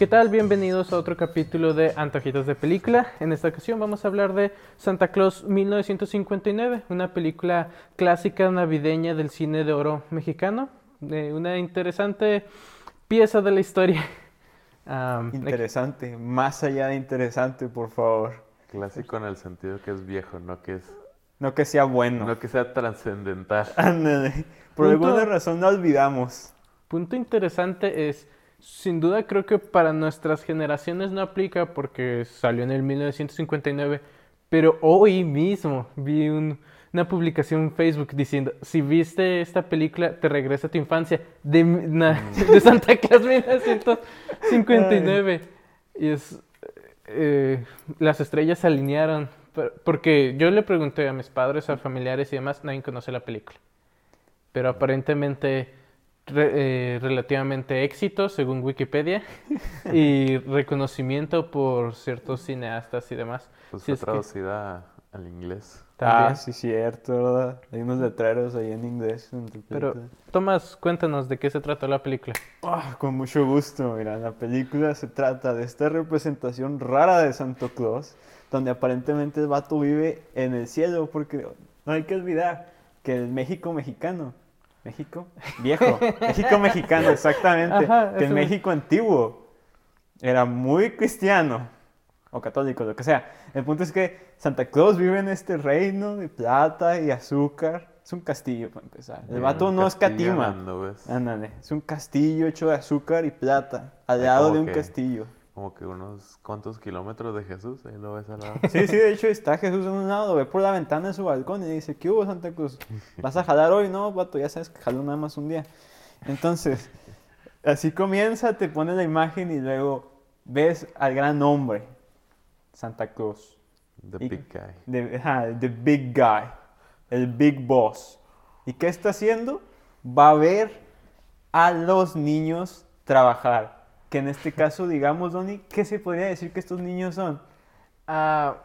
¿Qué tal? Bienvenidos a otro capítulo de Antojitos de Película. En esta ocasión vamos a hablar de Santa Claus 1959, una película clásica navideña del cine de oro mexicano. Eh, una interesante pieza de la historia. Um, Interesante, más allá de interesante, por favor. Clásico en el sentido que es viejo, no que es No que sea bueno. no que sea trascendental. Ándale. Por Punto. alguna razón no olvidamos. Punto interesante es, sin duda creo que para nuestras generaciones no aplica porque salió en el 1959, pero hoy mismo vi un- una publicación en Facebook diciendo, si viste esta película, te regresa a tu infancia, de, na- de Santa Claus 1959. Y es, eh, las estrellas se alinearon, por- porque yo le pregunté a mis padres, a familiares y demás, nadie conoce la película. Pero aparentemente re- eh, relativamente éxito, según Wikipedia, y reconocimiento por ciertos cineastas y demás. Pues Si fue es que traducida al inglés. también. Ah, sí, cierto, ¿verdad? Hay unos letreros ahí en inglés. en Pero. Tomás, cuéntanos de qué se trató la película. Ah, con mucho gusto, mira, la película se trata de esta representación rara de Santo Claus, donde aparentemente el vato vive en el cielo, porque no hay que olvidar que el México mexicano, México viejo, México mexicano, exactamente, Ajá, que el México antiguo era muy cristiano, o católico, lo que sea. El punto es que Santa Claus vive en este reino de plata y azúcar. Es un castillo, para empezar. El vato no escatima. Ándale, es un castillo hecho de azúcar y plata, al lado de un que- castillo. Como que unos cuantos kilómetros de Jesús, ahí lo ves al lado. Sí, sí, de hecho está Jesús en un lado, ve por la ventana de su balcón y dice, ¿qué hubo Santa Cruz? ¿Vas a jalar hoy? No, vato, ya sabes que jalo nada más un día. Entonces, así comienza, te pone la imagen y luego ves al gran hombre, Santa Cruz. The Y- Big Guy. The, the big guy, el big boss. ¿Y qué está haciendo? Va a ver a los niños trabajar. Que en este caso, digamos, Donny, ¿qué se podría decir que estos niños son? Ah,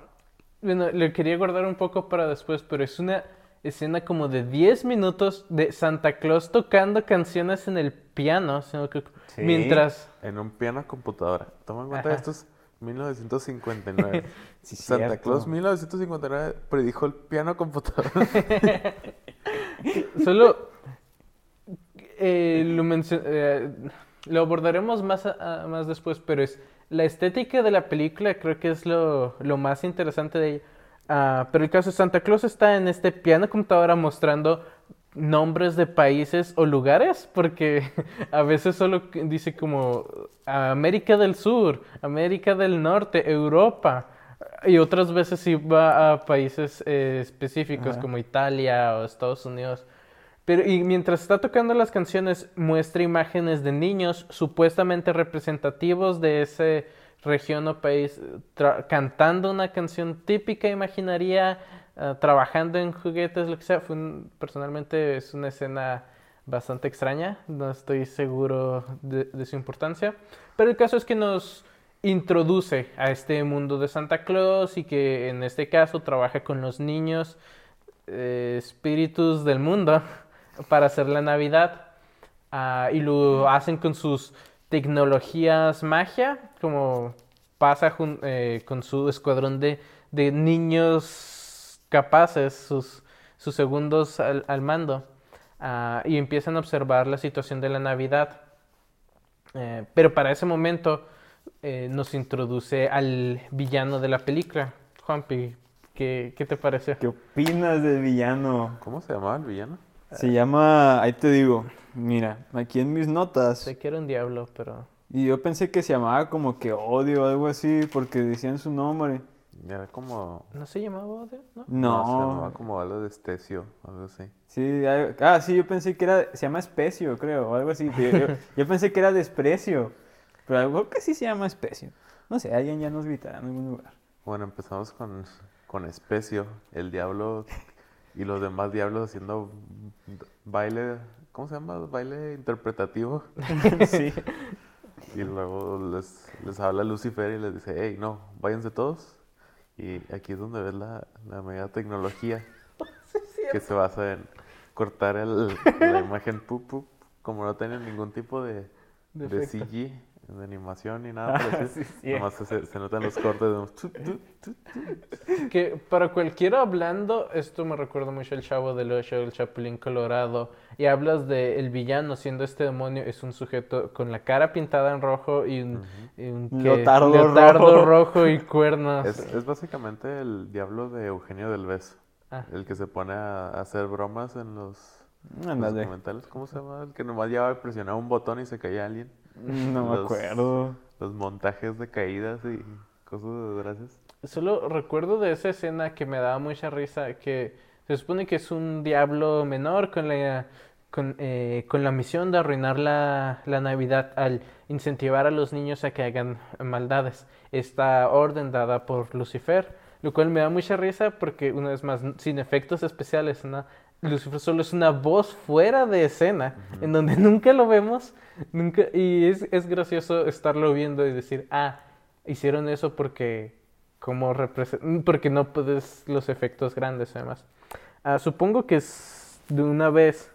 bueno, le quería guardar un poco para después, pero es una escena como de 10 minutos de Santa Claus tocando canciones en el piano, sino que Sí. mientras... En un piano computadora. Toma en cuenta Ajá. esto es 1959. Sí, Santa cierto. Claus 1959 predijo el piano computadora. Solo eh, lo, mencio- eh, lo abordaremos más, a- más después, pero es la estética de la película creo que es lo, lo más interesante de ella. Ah, pero el caso es Santa Claus está en este piano computadora mostrando nombres de países o lugares, porque a veces solo dice como América del Sur, América del Norte, Europa, y otras veces sí va a países eh, específicos Ajá. como Italia o Estados Unidos. Pero y mientras está tocando las canciones, muestra imágenes de niños supuestamente representativos de ese región o país, eh, cantando una canción típica, imaginaría, ah, trabajando en juguetes, lo que sea. Personalmente es una escena bastante extraña, no estoy seguro de, de su importancia. Pero el caso es que nos introduce a este mundo de Santa Claus y que en este caso trabaja con los niños eh, espíritus del mundo para hacer la Navidad. Ah, y lo hacen con sus tecnologías magia, como pasa eh, con su escuadrón de, de niños capaces, sus, sus segundos al, al mando. Ah, y empiezan a observar la situación de la Navidad. Eh, pero para ese momento eh, nos introduce al villano de la película. Juanpi, ¿qué, qué te pareció? ¿Qué opinas del villano? ¿Cómo se llamaba el villano? Se llama, ahí te digo, mira, aquí en mis notas, Sé que era un diablo, pero... y yo pensé que se llamaba como que odio o algo así, porque decían su nombre. Era como... ¿No se llamaba Odio? ¿No? se No, llamaba como algo de estecio, algo así. Sí, ah, sí, yo pensé que era, se llama especio, creo, o algo así. pero Yo, yo pensé que era desprecio, pero algo que sí se llama especio. No sé, alguien ya nos gritará en algún lugar. Bueno, empezamos con, con Especio, el diablo y los demás diablos haciendo baile, ¿cómo se llama? Baile interpretativo. sí. Y luego les, les habla Lucifer y les dice, hey, no, váyanse todos. Y aquí es donde ves la, la mega tecnología que se basa en cortar el- la imagen pup, pup, como no tiene ningún tipo de, De de. CG, de animación ni nada por Ah, sí, sí. Nomás se, se notan los cortes de... tu, tu, tu. Que para cualquiera hablando, esto me recuerda mucho al Chavo del Ocho, el Chapulín Colorado, y hablas de el villano siendo este demonio, es un sujeto con la cara pintada en rojo y un, y un ¿qué? Leotardo leotardo rojo. rojo y cuernos. Es, es básicamente el diablo de Eugenio Derbez. Ah. El que se pone a, hacer bromas en los, los Ándale. documentales. ¿Cómo se llama? El que nomás llevaba y presionaba un botón y se caía alguien. No me Los- acuerdo. Los montajes de caídas y cosas de desgracias. Solo recuerdo de esa escena que me daba mucha risa, que se supone que es un diablo menor con la, con, eh, con la misión de arruinar la, la Navidad al incentivar a los niños a que hagan maldades. Esta orden dada por Lucifer, lo cual me da mucha risa porque, una vez más, sin efectos especiales, ¿no? Lucifer solo es una voz fuera de escena, en donde nunca lo vemos, nunca, y es, es gracioso estarlo viendo y decir, ah, hicieron eso porque como porque no puedes los efectos grandes además. Ah, supongo que es de una vez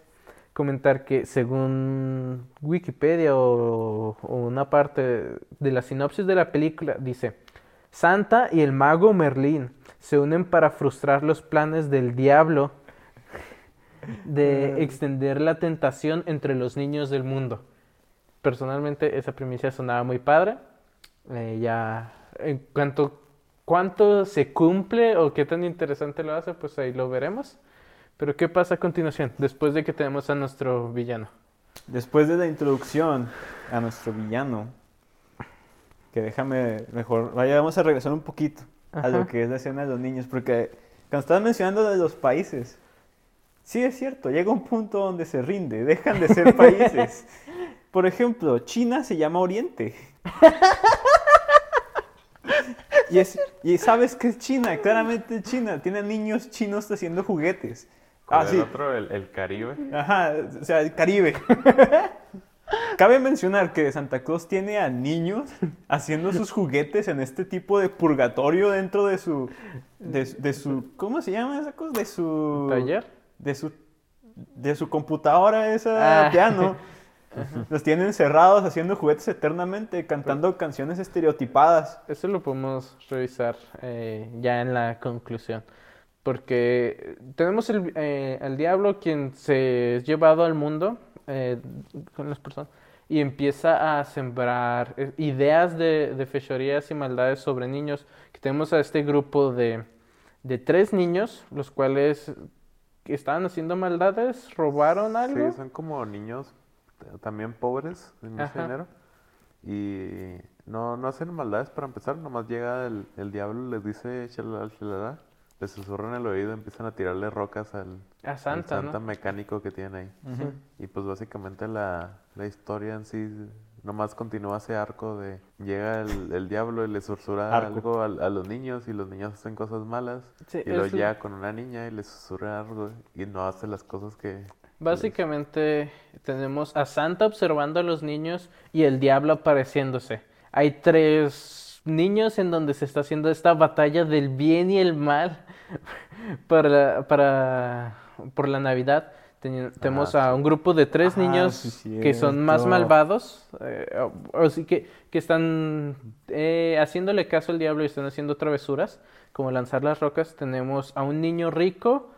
comentar que según Wikipedia o, o una parte de la sinopsis de la película dice Santa y el mago Merlín se unen para frustrar los planes del diablo de extender la tentación entre los niños del mundo. Personalmente esa primicia sonaba muy padre. Eh, ya en cuanto cuánto se cumple o qué tan interesante lo hace, pues ahí lo veremos. Pero ¿qué pasa a continuación después de que tenemos a nuestro villano? Después de la introducción a nuestro villano, que déjame mejor, vaya, vamos a regresar un poquito a lo que es la escena de los niños, porque cuando estabas mencionando de los países, sí es cierto, llega un punto donde se rinde, dejan de ser países. Por ejemplo, China se llama Oriente. Y, es- y sabes que es China, claramente es China, tiene niños chinos haciendo juguetes. ¿Cuál Ah, sí. el otro? El, el Caribe. Ajá, o sea, el Caribe. Cabe mencionar que Santa Claus tiene a niños haciendo sus juguetes en este tipo de purgatorio dentro de su, de, de su, ¿cómo se llama esa cosa? De su ¿Taller? De su, de su computadora esa Ah. piano. Los tienen encerrados haciendo juguetes eternamente, cantando canciones estereotipadas. Eso lo podemos revisar eh, ya en la conclusión. Porque tenemos el, eh, al diablo quien se es llevado al mundo eh, con las personas y empieza a sembrar eh, ideas de, de fechorías y maldades sobre niños. Que tenemos a este grupo de, de tres niños, los cuales estaban haciendo maldades, robaron algo. Sí, son como niños también pobres, de mucho Ajá. dinero. Y no, no hacen maldades para empezar, nomás llega el, el diablo, les dice shalala, shalala, les susurran en el oído, empiezan a tirarle rocas al, A al Santa, santa ¿no? mecánico que tiene ahí. Sí. Y pues básicamente la, la historia en sí nomás continúa ese arco de llega el, el diablo y le susurra Arco. algo a, a los niños y los niños hacen cosas malas. Sí, y luego es- llega con una niña y le susurra algo y no hace las cosas que... Básicamente tenemos a Santa observando a los niños y el diablo apareciéndose. Hay tres niños en donde se está haciendo esta batalla del bien y el mal para, para por la Navidad. Teni- Tenemos Ah, a un grupo de tres Ah, niños sí, que son más malvados, eh, o, o sí que, que están eh, haciéndole caso al diablo y están haciendo travesuras, como lanzar las rocas. Tenemos a un niño rico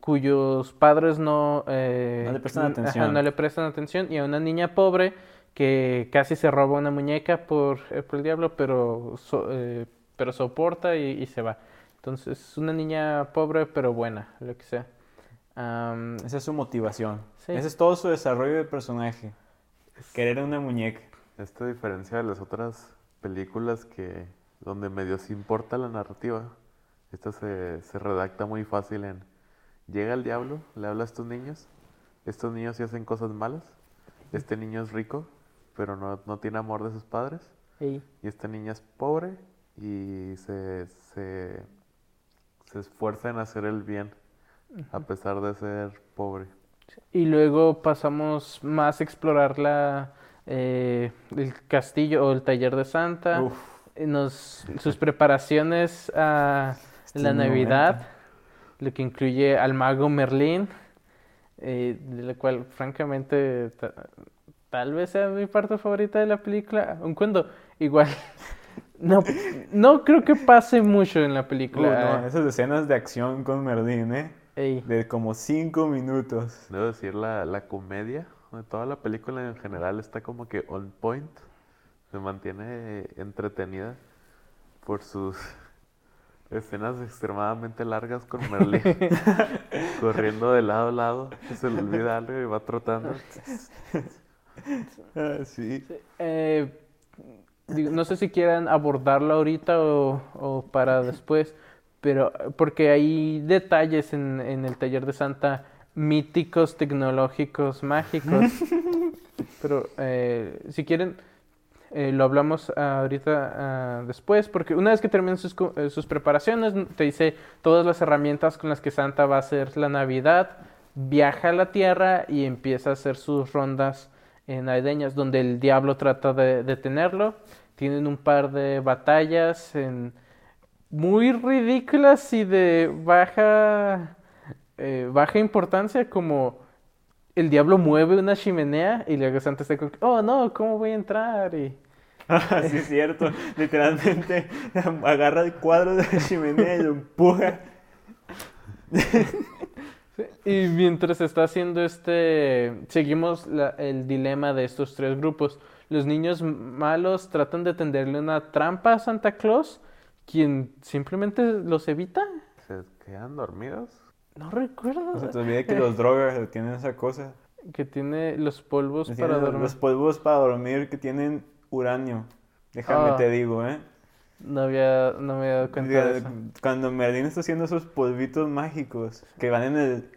cuyos padres no, eh, No le prestan atención. no le prestan atención, y a una niña pobre que casi se roba una muñeca por, eh, por el diablo, pero, so- eh, pero soporta y, y se va. Entonces, una niña pobre pero buena, lo que sea. Am, Esa es su motivación. Sí. Ese es todo su desarrollo de personaje. Querer una muñeca. Esta diferencia de las otras películas que donde medio sí importa la narrativa, esta se, se redacta muy fácil en llega el diablo, le habla a estos niños, estos niños sí hacen cosas malas, este niño es rico, pero no, no tiene amor de sus padres, y- y esta niña es pobre y se, se, se esfuerza en hacer el bien a pesar de ser pobre. Y luego pasamos más a explorar la, eh, el castillo o el taller de Santa, Uf. eh, nos, sus preparaciones a Este la Navidad, momento. lo que incluye al mago Merlín, eh, de la cual francamente ta- tal vez sea mi parte favorita de la película, un cuento igual. No, no creo que pase mucho en la Uh, película. no, esas escenas de acción con Merlín, ¿eh? Ey. De como cinco minutos. Debo decir, la, la comedia de toda la película en general está como que on point. Se mantiene entretenida por sus escenas extremadamente largas con Merlin corriendo de lado a lado. Se le olvida algo y va trotando. Ah, sí. Eh, no sé si quieran abordarlo ahorita o, o para después, pero porque hay detalles en, en el taller de Santa míticos, tecnológicos, mágicos. Pero eh, si quieren, eh, lo hablamos ahorita ah, después, porque una vez que terminen sus, eh, sus preparaciones, te dice todas las herramientas con las que Santa va a hacer la Navidad, viaja a la Tierra y empieza a hacer sus rondas eh, navideñas, donde el diablo trata de detenerlo. Tienen un par de batallas en- muy ridículas y de baja, eh, baja importancia, como el diablo mueve una chimenea y luego Santa está como, oh no, ¿cómo voy a entrar? Y, Ah, sí, es cierto. Literalmente agarra el cuadro de la chimenea y lo empuja. y mientras está haciendo este, seguimos la- el dilema de estos tres grupos. Los niños malos tratan de tenderle una trampa a Santa Claus, quien simplemente los evita. ¿Se quedan dormidos? No recuerdo. Se te olvide que los drogas tienen esa cosa. Que tiene los polvos para los- dormir. Los polvos para dormir que tienen uranio. Déjame Ah. te digo, ¿eh? No había, no me había dado cuenta de eso. Cuando Merlin está haciendo esos polvitos mágicos que van en el,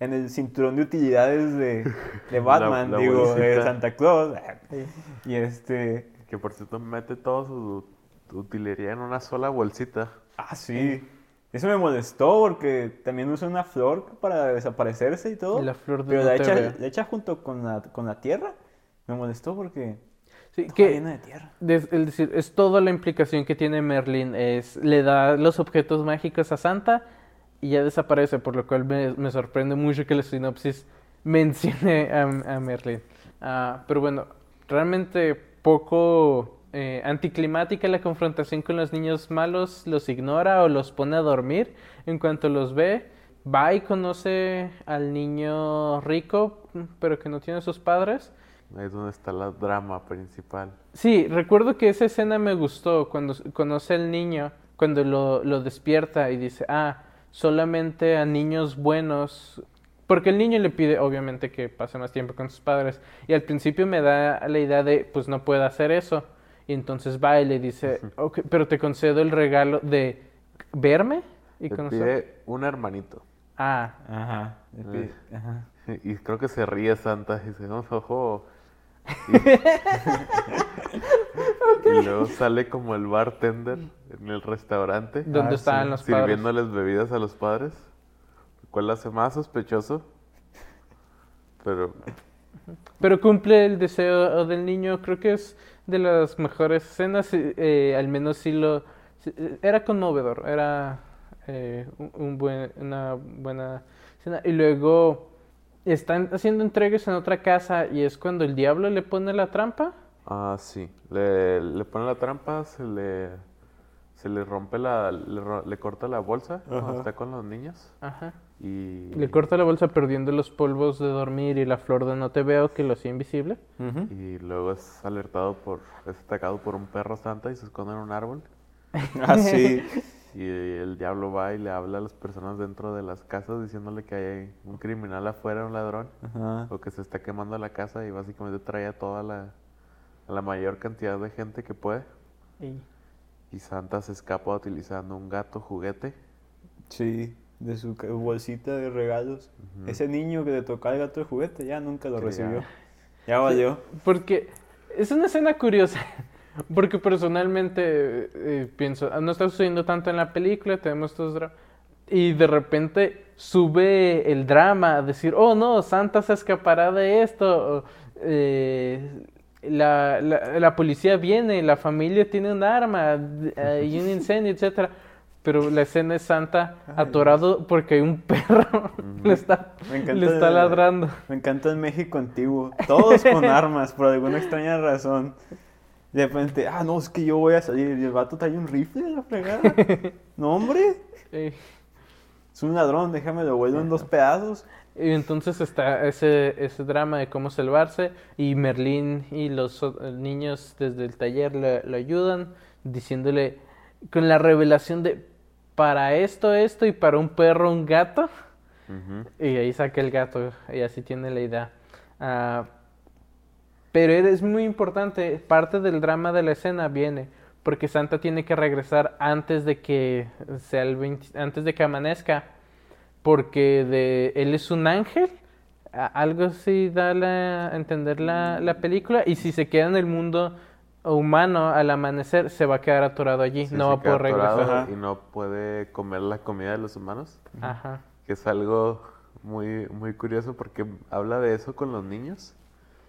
en el cinturón de utilidades de, de Batman, la digo, de. Santa Claus. Y este. Que por cierto mete toda su utilería en una sola bolsita. Ah, sí. Eso me molestó porque también usa una flor para desaparecerse y todo. La flor de pero la echa, la echa junto con la, con la tierra. Me molestó porque Sí, que llena de tierra. es decir, es toda la implicación que tiene Merlin. Es, le da los objetos mágicos a Santa y ya desaparece, por lo cual me, me sorprende mucho que la sinopsis mencione a, a Merlin. Ah, pero bueno, realmente poco eh, anticlimática la confrontación con los niños malos, los ignora o los pone a dormir. En cuanto los ve, va y conoce al niño rico, pero que no tiene sus padres. Ahí es donde está la drama principal. Sí, recuerdo que esa escena me gustó cuando conoce al niño, cuando lo, lo despierta y dice, ah, solamente a niños buenos, porque el niño le pide obviamente que pase más tiempo con sus padres y al principio me da la idea de, pues no puede hacer eso, y entonces va y le dice, ok, pero te concedo el regalo de verme y Le conocer. pide un hermanito. Ah, Ajá. le pide- ajá. Y creo que se ríe Santa y dice, "No, ojo. Y, y luego sale como el bartender en el restaurante ¿dónde Ah, estaban sí. los padres? sirviéndoles bebidas a los padres, lo cual hace más sospechoso. Pero Pero cumple el deseo del niño, creo que es de las mejores escenas, eh, al menos sí lo... eh, Era conmovedor, era eh, un, un buen, una buena escena. Y luego están haciendo entregas en otra casa y es cuando el diablo le pone la trampa. Ah, sí. Le, le pone la trampa, se le, se le rompe la... Le, le corta la bolsa cuando está con los niños. Ajá. Y, Le corta la bolsa perdiendo los polvos de dormir y la flor de no te veo que lo hacía invisible. Y luego es alertado por... Es atacado por un perro santa y se esconde en un árbol. Ah, sí. Y el diablo va y le habla a las personas dentro de las casas diciéndole que hay un criminal afuera, un ladrón, o que se está quemando la casa y básicamente trae a toda la, a la mayor cantidad de gente que puede. Y- Y Santa se escapa utilizando un gato juguete. Sí, de su bolsita de regalos. Ese niño que le tocaba el gato de juguete ya nunca lo recibió. ya. Ya valió. Porque es una escena curiosa. Porque personalmente eh, pienso, "Ah, no está sucediendo tanto en la película, tenemos estos dramas. Y de repente sube el drama, a decir, oh no, Santa se escapará de esto. o, eh, la, la, la policía viene, la familia tiene un arma, hay un incendio, etcétera. Pero la escena es Santa atorado porque hay un perro le está, Me encanta le está el- ladrando. Me encanta el México antiguo. Todos con armas, por alguna extraña razón. De repente, ah, no, es que yo voy a salir. Y el vato trae un rifle a la fregada. No, hombre. Eh, Es un ladrón, déjame lo vuelvo en dos pedazos. Y entonces está ese, ese drama de cómo salvarse y Merlín y los o- niños desde el taller le, le ayudan diciéndole con la revelación de para esto, esto y para un perro, un gato. Y ahí saca el gato y así tiene la idea. Ah, pero es muy importante, parte del drama de la escena viene porque Santa tiene que regresar antes de que sea el 20 antes de que amanezca, porque de él es un ángel, algo así da la- a entender la, la película, y si se queda en el mundo humano al amanecer, se va a quedar atorado allí, Sí, no va a poder regresar. Y no puede comer la comida de los humanos. Ajá. Que es algo muy, muy curioso porque habla de eso con los niños.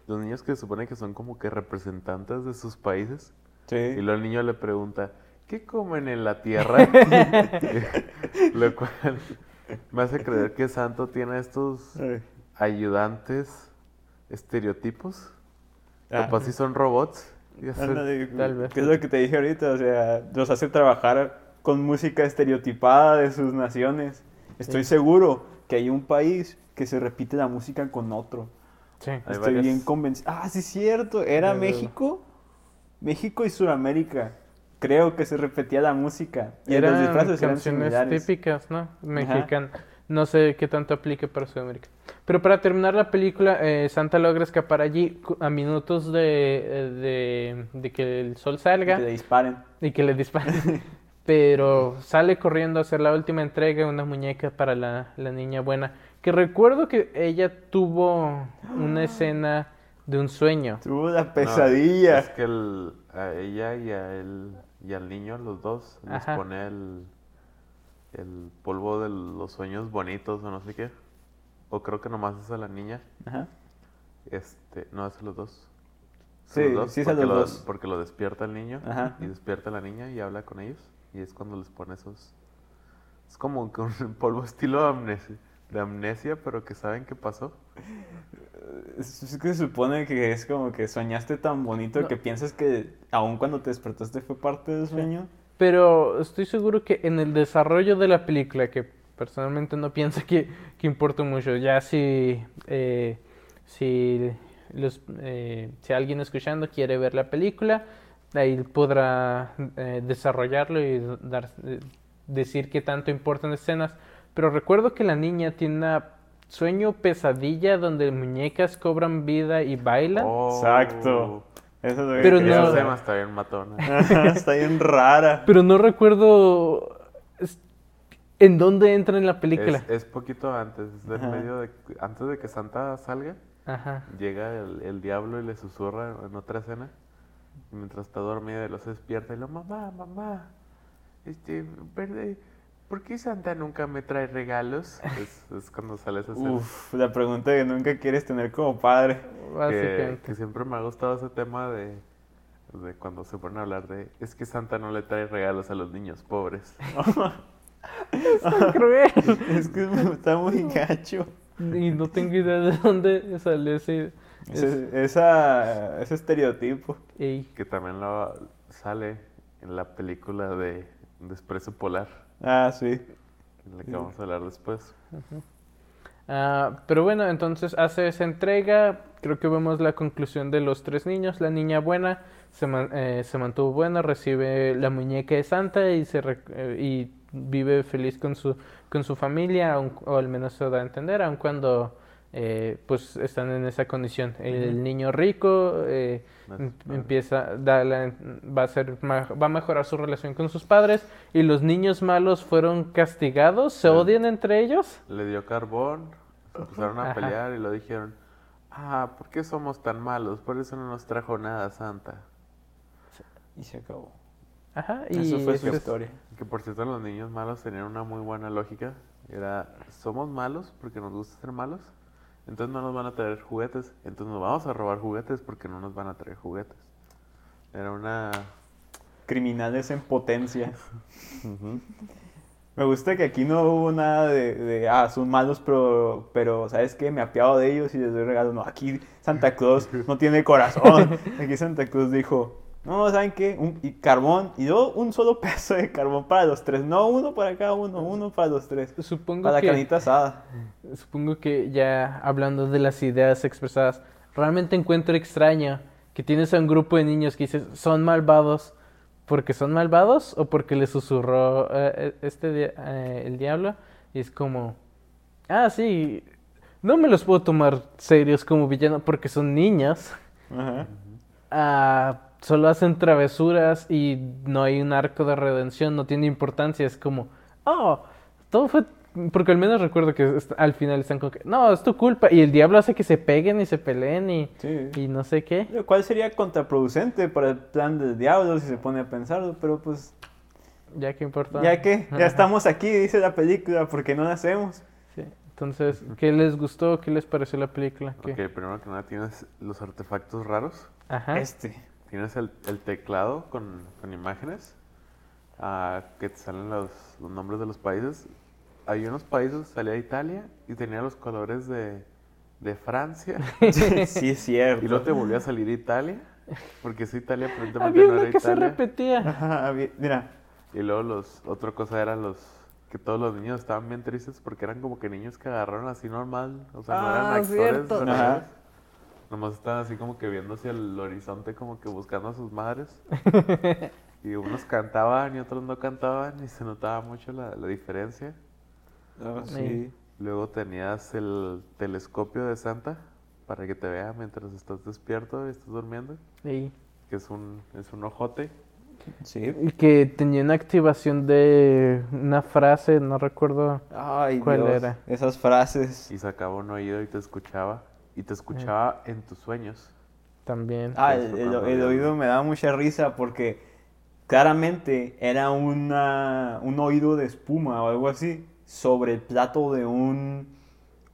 Los niños que se supone que son como que representantes de sus países. Y Sí. luego el niño le pregunta, ¿qué comen en la tierra? Lo cual me hace creer que Santo tiene estos Ay. ayudantes estereotipos. Ah. Capaz si son robots. Tal vez. ¿Qué es lo que te dije ahorita? O sea, los hace trabajar con música estereotipada de sus naciones. Estoy Sí. seguro que hay un país que se repite la música con otro. Sí. Estoy varias- bien convencido. Ah, sí, es cierto. Era veo. México. México y Sudamérica. Creo que se repetía la música. Y los Eran disfraces eran canciones similares. típicas, ¿no? Mexicanas. No sé qué tanto aplique para Sudamérica. Pero para terminar la película, eh, Santa logra escapar allí a minutos de, eh, de, de que el sol salga Que le disparen. y que le disparen. Pero sale corriendo a hacer la última entrega, una muñeca para la, la niña buena. Que recuerdo que ella tuvo una escena de un sueño. Tuvo la No, pesadilla. es que el- a ella y a él y al niño, los dos, les Ajá. pone el, el polvo de los sueños bonitos o no sé qué. O creo que nomás es a la niña. Ajá. Este, no, es a los dos. Sí, los dos, sí es a porque los lo- dos. Porque lo despierta el niño Ajá. y despierta la niña y habla con ellos. Y es cuando les pone esos... Es como un polvo estilo de amnesia, de amnesia, pero que saben qué pasó. Es, es que se supone que es como que soñaste tan bonito No. que piensas que aun cuando te despertaste fue parte del sueño. Pero estoy seguro que en el desarrollo de la película, que personalmente no pienso que, que importa mucho, ya si, eh, si, los, eh, si alguien escuchando quiere ver la película, ahí podrá eh, desarrollarlo y dar, eh, decir qué tanto importan escenas. Pero recuerdo que la niña tiene una sueño pesadilla donde muñecas cobran vida y bailan. Oh. Exacto. Eso es lo que Pero quería no- está bien matona. Ajá, Está bien rara. Pero no recuerdo en dónde entra en la película. Es, es poquito antes, es del medio de, antes de que Santa salga, Ajá. llega el, el diablo y le susurra en otra escena. Y mientras está dormida, lo se despierta y lo, mamá, mamá, este, verde, ¿por qué Santa nunca me trae regalos? Es, es cuando sale esa escena. Uf, la pregunta que nunca quieres tener como padre. que, Básicamente. que siempre me ha gustado ese tema de, de cuando se ponen a hablar de, es que Santa no le trae regalos a los niños pobres. Tan cruel. Es que está muy gacho. Y no tengo idea de dónde salió ese. Ese, esa, ese estereotipo. Ey. Que también lo sale en la película de Desprecio Polar, Ah, sí. en la que vamos a hablar después. Ah, pero bueno, entonces hace esa entrega. Creo que vemos la conclusión de los tres niños. La niña buena se, man- eh, se mantuvo buena, recibe la muñeca de Santa y, se eh, y vive feliz con su, con su familia, aun- o al menos se da a entender, aun cuando eh, pues están en esa condición. El niño rico eh, Más em- empieza, da la- va a ser, va a mejorar su relación con sus padres y los niños malos fueron castigados, se Sí. odian entre ellos. Le dio carbón, se empezaron a Ajá. pelear y lo dijeron, ah, ¿por qué somos tan malos? Por eso no nos trajo nada Santa. Y se acabó. Ajá, y Eso fue su es- historia. Que por cierto los niños malos tenían una muy buena lógica. Era, somos malos porque nos gusta ser malos. Entonces no nos van a traer juguetes. Entonces nos vamos a robar juguetes porque no nos van a traer juguetes. Era una... criminales en potencia. Me gusta que aquí no hubo nada de, de, ah, son malos, pero, pero ¿sabes qué? Me apiado de ellos y les doy regalo. No, aquí Santa Claus no tiene corazón. Aquí Santa Claus dijo, no, ¿saben qué? Un, y carbón, y yo un solo peso de carbón para los tres. No, uno para cada uno, uno para los tres. Supongo Para que... la canita asada. Supongo que ya hablando de las ideas expresadas, realmente encuentro extraño que tienes a un grupo de niños que dices son malvados porque son malvados o porque les susurró eh, este di- eh, el diablo y es como ah sí no me los puedo tomar serios como villano porque son niños Ajá. Ah, solo hacen travesuras y no hay un arco de redención no tiene importancia es como oh todo fue porque al menos recuerdo que al final están como que no es tu culpa y el diablo hace que se peguen y se peleen y, Sí. y no sé qué Lo cual sería contraproducente para el plan del diablo si se pone a pensarlo, pero pues, ya que importa ya que, ya estamos aquí, dice la película, ¿por qué no? Sí. Entonces, ¿qué les gustó? ¿Qué les pareció la película? ¿Qué? Ok, primero que nada tienes los artefactos raros. Ajá. Este. Tienes el, el teclado con, con imágenes ah, que te salen los, los nombres de los países. Hay unos países, salía Italia y tenía los colores de, de Francia. sí, es cierto. y luego te volvió a salir Italia, porque esa Italia aparentemente Había no uno era que se repetía. Ajá, mira. Y luego los, otra cosa era los que todos los niños estaban bien tristes porque eran como que niños que agarraron así normal, o sea, no eran Ah, actores. Nomás estaban así como que viendo hacia el horizonte como que buscando a sus madres. y unos cantaban y otros no cantaban y se notaba mucho la, la diferencia. Oh, Sí. Luego tenías el telescopio de Santa para que te vea mientras estás despierto y estás durmiendo, Sí. que es un, es un ojote. Sí. Y que tenía una activación de una frase, no recuerdo. Ay, ¿Cuál Dios, era? Esas frases. Y sacaba un oído y te escuchaba. Y te escuchaba en tus sueños. También. Ah, el, el- el oído me da mucha risa porque claramente era una, un oído de espuma o algo así sobre el plato de un,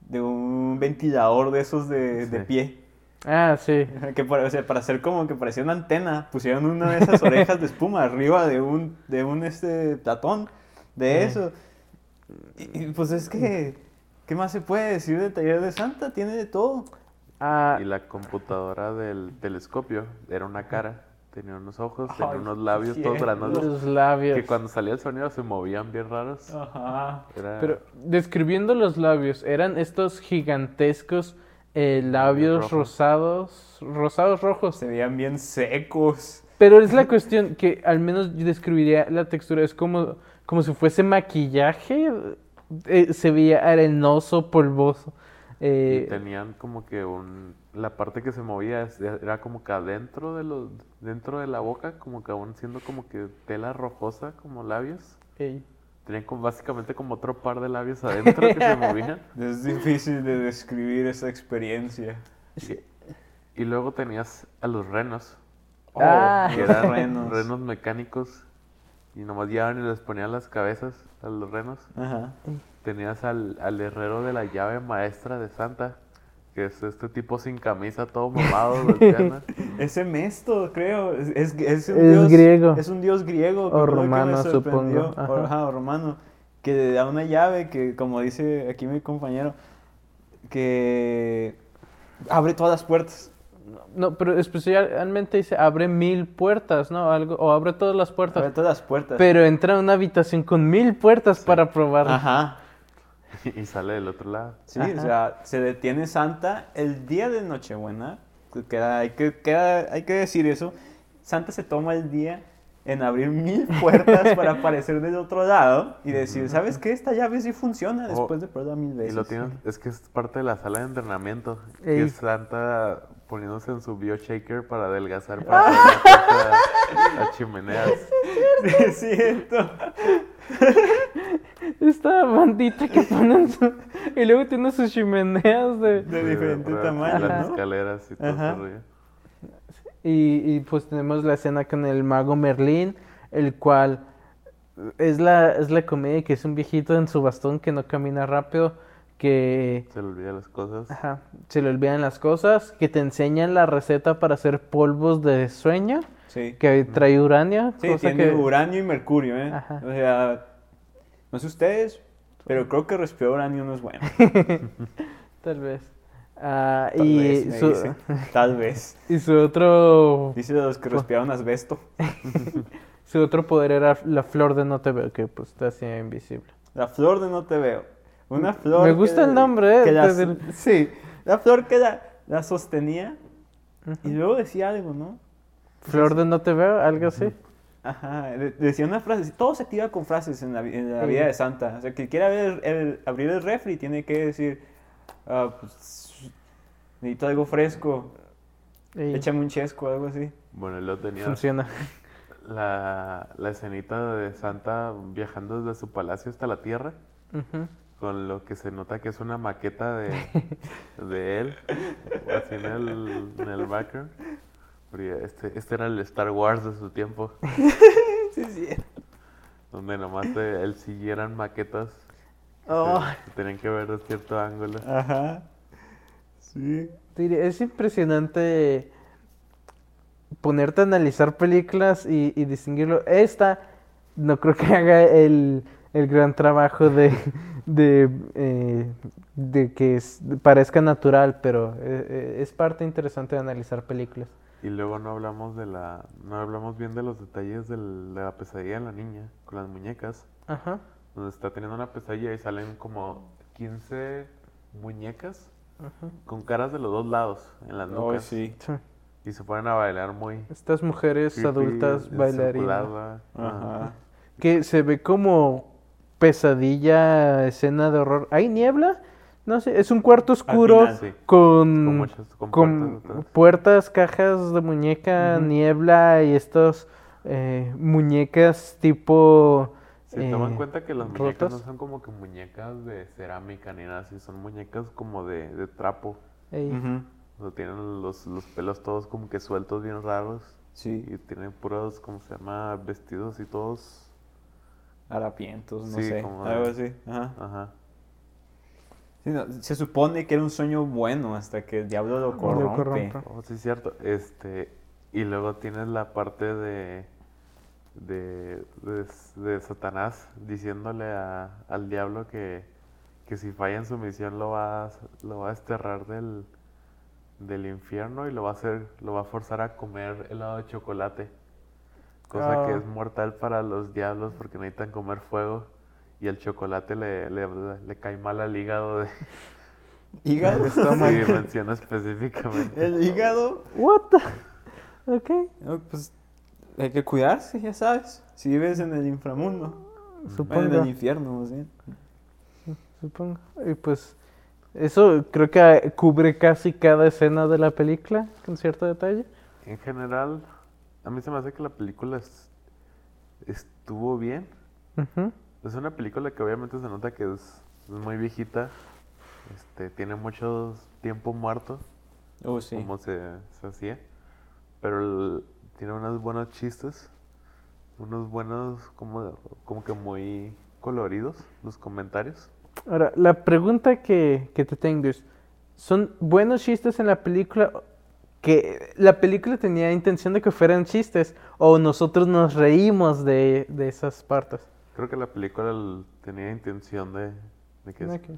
de un ventilador de esos de, de Sí. pie. Ah, sí. Que para, o sea, para hacer como que parecía una antena, pusieron una de esas orejas de espuma arriba de un, de un este platón de Sí. eso. Y, y, pues es que, ¿qué más se puede decir del taller de Santa? Tiene de todo. Ah, Y la computadora del telescopio era una cara. Tenía unos ojos, tenía unos labios todos cierto. grandes. los labios. Que cuando salía el sonido se movían bien raros. Ajá. Era... Pero describiendo los labios, eran estos gigantescos eh, labios Rojos. rosados, rosados rojos. Se veían bien secos. Pero es la cuestión que al menos yo describiría la textura, es como, como si fuese maquillaje, eh, se veía arenoso, polvoso. Y Eh, tenían como que un... La parte que se movía era como que adentro de los... Dentro de la boca, como que aún siendo como que tela rojosa, como labios. ey, Tenían como, básicamente como otro par de labios adentro que se movían. Es difícil de describir esa experiencia. Y luego tenías a los renos. Ah. que los eran renos. renos. mecánicos y nomás llevaban y les ponían las cabezas a los renos. Ajá. Tenías al, al herrero de la llave maestra de Santa, que es este tipo sin camisa, todo mamado, golpeando. Ese Mesto, creo. Es, es, es un Es dios griego. Es un dios griego. que O romano, supongo. O- Ajá. ajá, o romano. Que le da una llave que, como dice aquí mi compañero, que abre todas las puertas. No, pero especialmente dice abre mil puertas, ¿no? Algo, o abre todas las puertas. Abre todas las puertas. Pero entra a una habitación con mil puertas para probar. Ajá. y sale del otro lado. Sí, o sea, se detiene Santa el día de Nochebuena. que hay, que, queda- hay que decir eso. Santa se toma el día en abrir mil puertas para aparecer del otro lado y decir, ¿sabes qué? Esta llave sí funciona después de probarla mil Y veces. lo tienes, es que es parte de la sala de entrenamiento. Ey. Que es Santa poniéndose en su bioshaker para adelgazar para a, a chimeneas. Es cierto. Esta bandita que ponen su... Y luego tiene sus chimeneas de... De diferente tamaño, Las ¿no? escaleras y todo rollo. Y, y, pues tenemos la escena con el mago Merlín, el cual es la, es la comedia que es un viejito en su bastón que no camina rápido, que Se le olvidan las cosas. ajá, se le olvidan las cosas, que te enseñan la receta para hacer polvos de sueño. Sí. que trae uranio. Sí, cosa tiene que... uranio y mercurio, ¿eh? Ajá. O sea, no sé ustedes, pero creo que respirar uranio no es bueno. Tal vez. Ah, Tal y, vez, su, dice. Tal vez. y su otro Dice de los que respiraron asbesto. su otro poder era la flor de no te veo, que pues te hacía invisible. La flor de no te veo. Una flor. Me que- gusta el nombre, eh, que la- desde el- Sí, la flor que la, la sostenía y luego decía algo, ¿no? Flor de no te veo, algo así. Ajá, de- decía una frase. Todo se activa con frases en la, vi- en la Sí. vida de Santa. O sea, que quiera ver el- abrir el refri tiene que decir, ah, pues, necesito algo fresco, Y échame un chesco, algo así. Bueno, luego tenía funciona. la, la escenita de Santa viajando desde su palacio hasta la tierra. Con lo que se nota que es una maqueta de, de él, así en el, en el background. Porque este, este era el Star Wars de su tiempo, Sí, sí. donde nomás de él siguieran maquetas que Oh, se tenían que ver de cierto ángulo. Ajá. Sí. es impresionante ponerte a analizar películas y, y distinguirlo. Esta no creo que haga el, el gran trabajo de, de, eh, de que es- parezca natural, pero eh, eh, es parte interesante de analizar películas. Y luego no hablamos de la, no hablamos bien de los detalles del- de la pesadilla de la niña con las muñecas. Ajá. donde está teniendo una pesadilla y salen como 15 muñecas ajá. con caras de los dos lados en las Oh, nucas sí. Sí. y se ponen a bailar muy Estas mujeres creepy, adultas bailarinas. Ajá. Que se ve como pesadilla, escena de horror. ¿Hay niebla? No sé, es un cuarto oscuro final, sí. con, Con muchas- con con puertas cajas de muñeca, niebla y estos eh, muñecas tipo... Se toman eh, cuenta que las muñecas no son como que muñecas de cerámica ni nada así, son muñecas como de, de trapo. ey, Ujú. O sea, tienen los, los pelos todos como que sueltos, bien raros. Sí. Y tienen puros, ¿cómo se llama? Vestidos y todos. Harapientos, no Sí, sé. como Algo de- así. Ajá. Ajá. Sí, no, se supone que era un sueño bueno hasta que el diablo lo corrompe. corrompe. Oh, sí, es cierto. Este, y luego tienes la parte de, de, de, de Satanás diciéndole a- al diablo que, que si falla en su misión lo va, a- lo va a desterrar del, del infierno y lo va a hacer, lo va a forzar a comer helado de chocolate. Cosa que Ah. es mortal para los diablos porque necesitan comer fuego y el chocolate le, le, le cae mal al hígado de, Hígado. Sí, menciona específicamente. El hígado. What the- Ok, no, pues hay que cuidarse, ya sabes. Si vives en el inframundo. Bueno, en supongo. el infierno, más bien. Supongo. Y pues eso creo que cubre casi cada escena de la película con cierto detalle. En general, a mí se me hace que la película es- estuvo bien. Ujú. Es una película que obviamente se nota que es, es muy viejita. Este, tiene mucho tiempo muerto, Oh, sí. como se, se hacía. Pero el- tiene unos buenos chistes. Unos buenos, como, como que muy coloridos los comentarios. Ahora, la pregunta que, que te tengo es, ¿son buenos chistes en la película? ¿Que la película tenía intención de que fueran chistes? ¿O nosotros nos reímos de, de esas partes? Creo que la película tenía intención de, de que, Ok.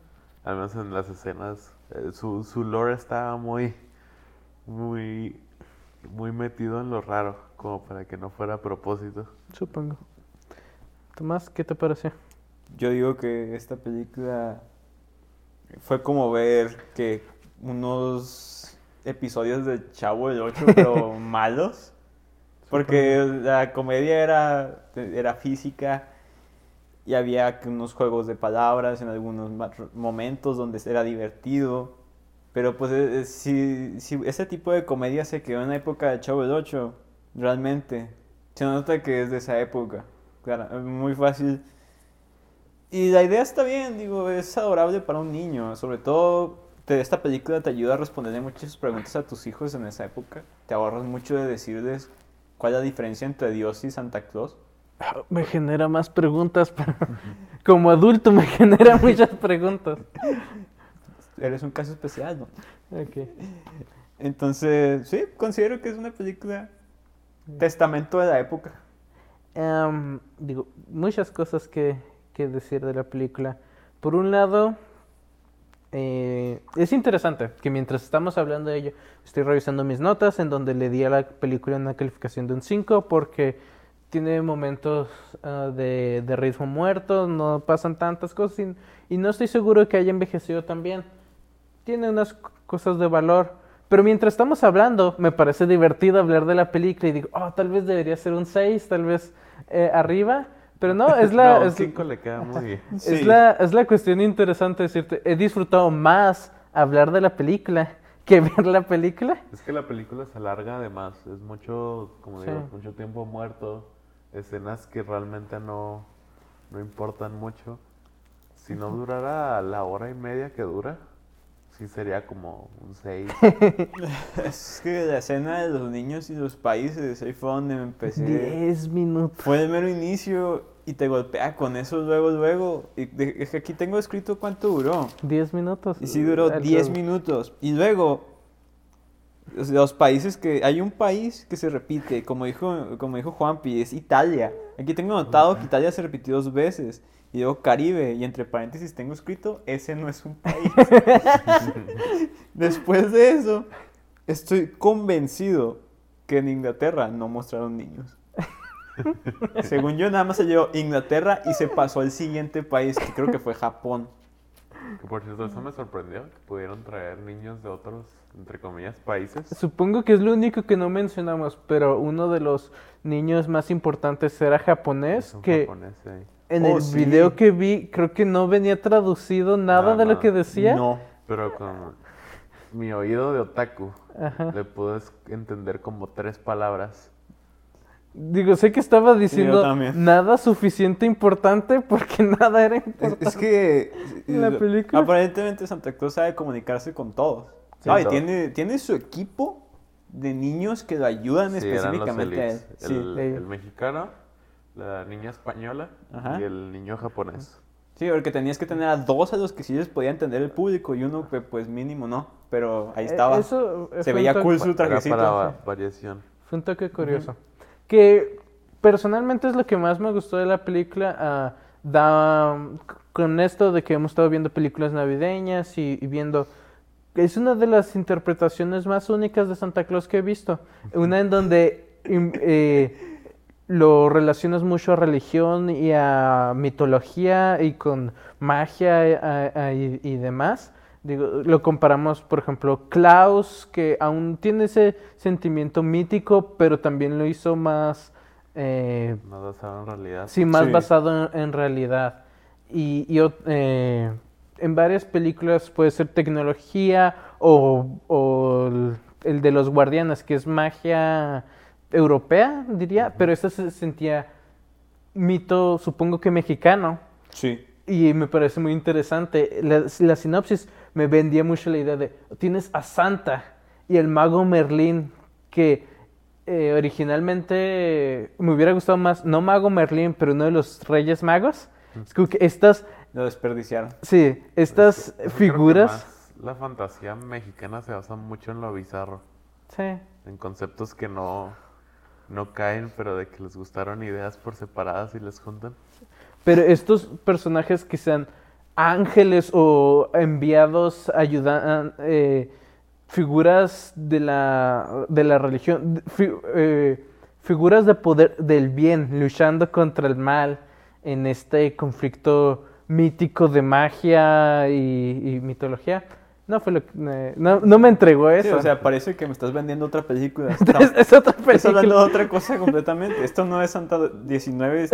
al menos en las escenas, eh, su, su lore estaba muy, muy, muy metido en lo raro, como para que no fuera a propósito. Supongo. Tomás, ¿qué te pareció? Yo digo que esta película fue como ver que unos episodios de Chavo el 8, pero malos. Porque la comedia era, era física y había unos juegos de palabras en algunos momentos donde era divertido. Pero pues eh, eh, si, si ese tipo de comedia se quedó en la época de Chavo el 8, realmente, se nota que es de esa época. Claro, muy fácil. Y la idea está bien, digo, es adorable para un niño. Sobre todo, te- esta película te ayuda a responderle muchas preguntas a tus hijos en esa época. Te ahorras mucho de decirles cuál es la diferencia entre Dios y Santa Claus. Me genera más preguntas, pero como adulto me genera muchas preguntas. Eres un caso especial, ¿no? Ok. Entonces, sí, considero que es una película testamento de la época. Em, digo, muchas cosas que, que decir de la película. Por un lado, eh, es interesante que mientras estamos hablando de ello, estoy revisando mis notas en donde le di a la película una calificación de un 5 porque tiene momentos ah, de, ritmo muerto, no pasan tantas cosas y, no estoy seguro que haya envejecido tan bien. Tiene unas cosas de valor, pero mientras estamos hablando, me parece divertido hablar de la película y digo, oh, tal vez debería ser un 6, tal vez eh, arriba, pero no, es la... No, es- 5 le queda muy bien. Sí. es la, es la cuestión interesante decirte, he disfrutado más hablar de la película que ver la película. Es que la película se alarga además, es mucho, como Sí. digo, mucho tiempo muerto, escenas que realmente no, no importan mucho. Si no durara la hora y media que dura, sí sería como un 6. Es que la escena de los niños y los países, ahí fue donde me empecé. 10 minutos. Fue el mero inicio y te golpea con eso luego, luego. Y de- aquí tengo escrito cuánto duró. 10 minutos. Y sí duró Algo- 10 minutos. Y luego, los- los países que... Hay un país que se repite, como dijo, como dijo Juanpi, es Italia. Aquí tengo notado que Italia se repitió dos veces. Y luego Caribe, y entre paréntesis tengo escrito, ese no es un país. Después de eso, estoy convencido que en Inglaterra no mostraron niños. Según yo, nada más se llevó Inglaterra y se pasó al siguiente país, que creo que fue Japón. Que por cierto, eso me sorprendió, que pudieron traer niños de otros, entre comillas, países. Supongo que es lo único que no mencionamos, pero uno de los niños más importantes era japonés, Es un que japonés en Oh, el sí. video que vi creo que no venía traducido nada Nada, de lo que decía. No. Pero con mi oído de otaku, Ajá. le puedes entender como tres palabras. Digo, sé que estaba diciendo nada suficiente importante porque nada era Es, importante. es que La película. aparentemente Santa Claus sabe comunicarse con todos. Sí, No, y tiene, tiene su equipo de niños que lo ayudan Sí, eran los específicamente a él. Sí. El, Sí. el mexicano, la niña española Ajá. y el niño japonés. Sí, porque tenías que tener a dos a los que sí les podía entender el público y uno que pues mínimo no, pero ahí Eh, estaba. Eso Se veía cool su Era trajecito. para va- variación. Fue un toque curioso. Que personalmente es lo que más me gustó de la película. ah, da, con esto de que hemos estado viendo películas navideñas y, y viendo... Es una de las interpretaciones más únicas de Santa Claus que he visto. Una en donde eh, lo relacionas mucho a religión y a mitología y con magia eh, a- a- y, y demás. Digo, lo comparamos, por ejemplo, Klaus, que aún tiene ese sentimiento mítico, pero también lo hizo más, eh, No basado en realidad. sí, más Sí. basado en, en realidad. Y, y eh, en varias películas puede ser tecnología o, o el, el de los guardianes, que es magia europea, diría, pero esta se sentía mito, supongo que mexicano. Sí. Y me parece muy interesante. La, la sinopsis me vendía mucho la idea de, tienes a Santa y el mago Merlín, que eh, originalmente me hubiera gustado más, no mago Merlín, pero uno de los reyes magos. Es como que estas, Lo desperdiciaron. sí, estas Es que- figuras, La fantasía mexicana se basa mucho en lo bizarro, sí, en conceptos que no, no caen, pero de que les gustaron ideas por separadas y les juntan. pero estos personajes que sean ángeles o enviados ayudan, eh, figuras de la, de la religión, fi- eh, figuras de poder del bien luchando contra el mal en este conflicto mítico de magia y, y mitología. No fue lo que, eh, no, no me entregó Sí, eso. o sea, parece que me estás vendiendo otra película. es, otra Estás hablando película. de otra cosa completamente. Esto no es Santa 19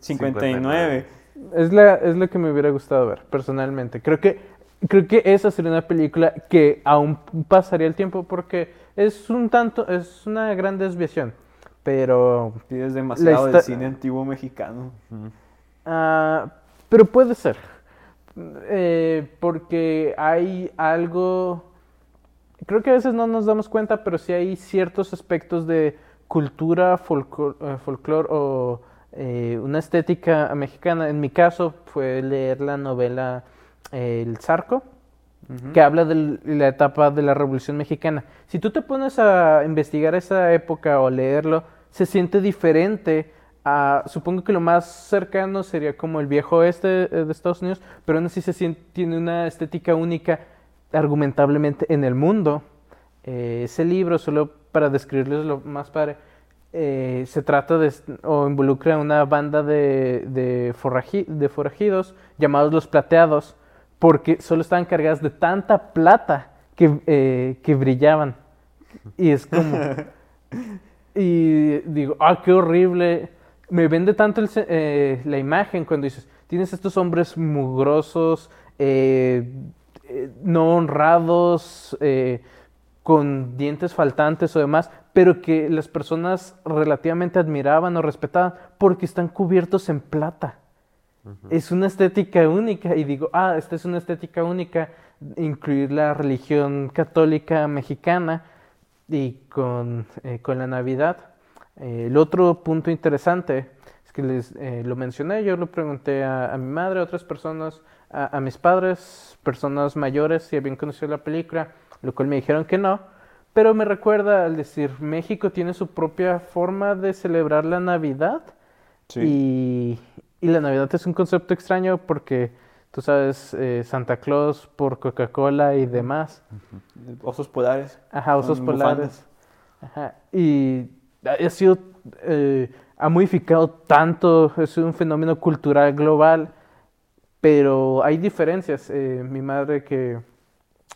59. Es, la, es lo que me hubiera gustado ver, personalmente. Creo que, creo que esa sería una película que aún pasaría el tiempo porque es un tanto, es una gran desviación. Pero, Pides demasiado del cine antiguo mexicano. ah, pero puede ser. Eh, porque hay algo, creo que a veces no nos damos cuenta, pero sí hay ciertos aspectos de cultura, folclore folclor o eh, una estética mexicana. En mi caso fue leer la novela eh, El Zarco que habla de la etapa de la Revolución Mexicana. Si tú te pones a investigar esa época o leerlo, se siente diferente a, supongo que lo más cercano sería como el viejo oeste eh, de Estados Unidos, pero aún así se siente, tiene una estética única argumentablemente en el mundo. Eh, ese libro, solo para describirles lo más padre, eh, se trata de, o involucra una banda de, de, de forajidos llamados los plateados, porque solo estaban cargadas de tanta plata que, eh, que brillaban. Y es como... y digo, ah, qué horrible. Me vende tanto el, eh, la imagen cuando dices, tienes estos hombres mugrosos, no honrados, con dientes faltantes o demás, pero que las personas relativamente admiraban o respetaban porque están cubiertos en plata. Es una estética única y digo, ah, esta es una estética única, incluir la religión católica mexicana y con, eh, con la Navidad. Eh, el otro punto interesante es que les eh, lo mencioné, yo lo pregunté a, a mi madre, a otras personas, a, a, mis padres, personas mayores, si habían conocido la película, lo cual me dijeron que no, pero me recuerda al decir, México tiene su propia forma de celebrar la Navidad sí. y, y la Navidad es un concepto extraño porque tú sabes, eh, Santa Claus por Coca-Cola y demás. Osos polares. Ajá, osos polares. Ajá. Y ha sido, eh, ha modificado tanto, es un fenómeno cultural global, pero hay diferencias. Eh, mi madre que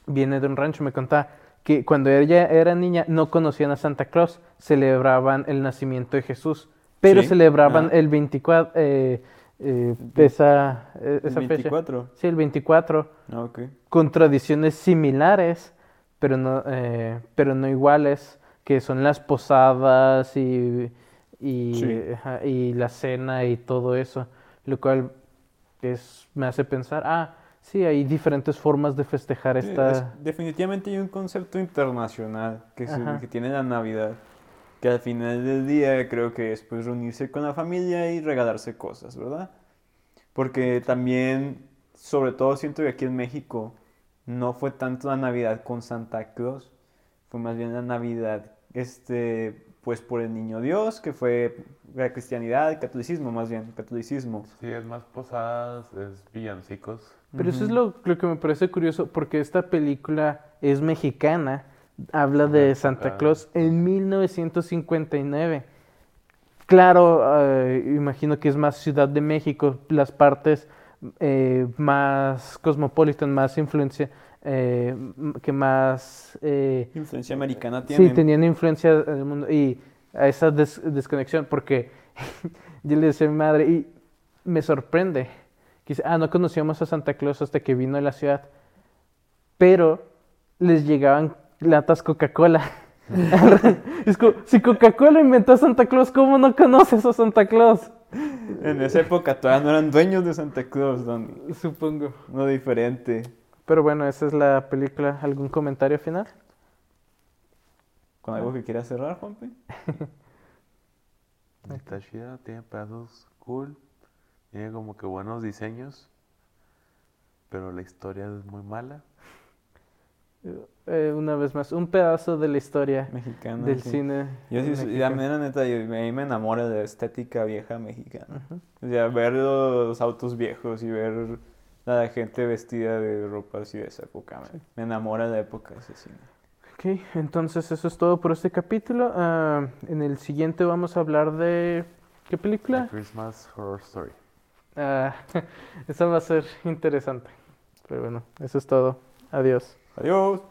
viene de un rancho me contaba que cuando ella era niña no conocían a Santa Claus, celebraban el nacimiento de Jesús, pero ¿Sí? celebraban ah. el 24... Eh, eh, esa, esa ¿El 24? fecha. Sí, el 24. Ah, okay. Con tradiciones similares, pero no, eh, pero no iguales, que son las posadas y, y, Sí. ajá, y la cena y todo eso, lo cual es, me hace pensar, ah, sí, hay diferentes formas de festejar esta... es- definitivamente hay un concepto internacional que, Ajá. que tiene la Navidad, que al final del día creo que es pues reunirse con la familia y regalarse cosas, ¿verdad? Porque también, sobre todo siento que aquí en México no fue tanto la Navidad con Santa Claus, fue más bien la Navidad, este, pues por el Niño Dios, que fue la cristianidad, el catolicismo más bien, el catolicismo. Sí, es más posadas, es villancicos. Pero eso es lo, lo que me parece curioso, porque esta película es mexicana, habla de Santa ah. Claus en 1959. Claro, eh, imagino que es más Ciudad de México, las partes eh, más cosmopolitan, más influencia, eh, que más... eh, Influencia americana Sí, tienen. tenían influencia en el mundo y a esa des- desconexión, porque yo le decía a mi madre, y me sorprende, dice, ah, no conocíamos a Santa Claus hasta que vino a la ciudad, pero les llegaban latas Coca-Cola. es como, si Coca-Cola inventó a Santa Claus, ¿cómo no conoces a Santa Claus? En esa época todavía no eran dueños de Santa Claus, Don. Supongo. No diferente. Pero bueno, esa es la película. ¿Algún comentario final? ¿Con algo que quieras cerrar, Juanpe? Está chida, tiene pedazos cool, tiene como que buenos diseños, pero la historia es muy mala. Eh, una vez más, un pedazo de la historia Mexicana. del sí. cine. Yo sí, la mera neta, yo- a mí me enamora de la estética vieja mexicana. Ujú. O sea, ver los autos viejos y ver la gente vestida de ropa así de esa época. Me, me enamora la época de ese cine. Ok, entonces eso es todo por este capítulo. Ah, en el siguiente vamos a hablar de... ¿Qué A película? Christmas Horror Story. Ah, esa va a ser interesante. Pero bueno, eso es todo. Adiós. Adiós.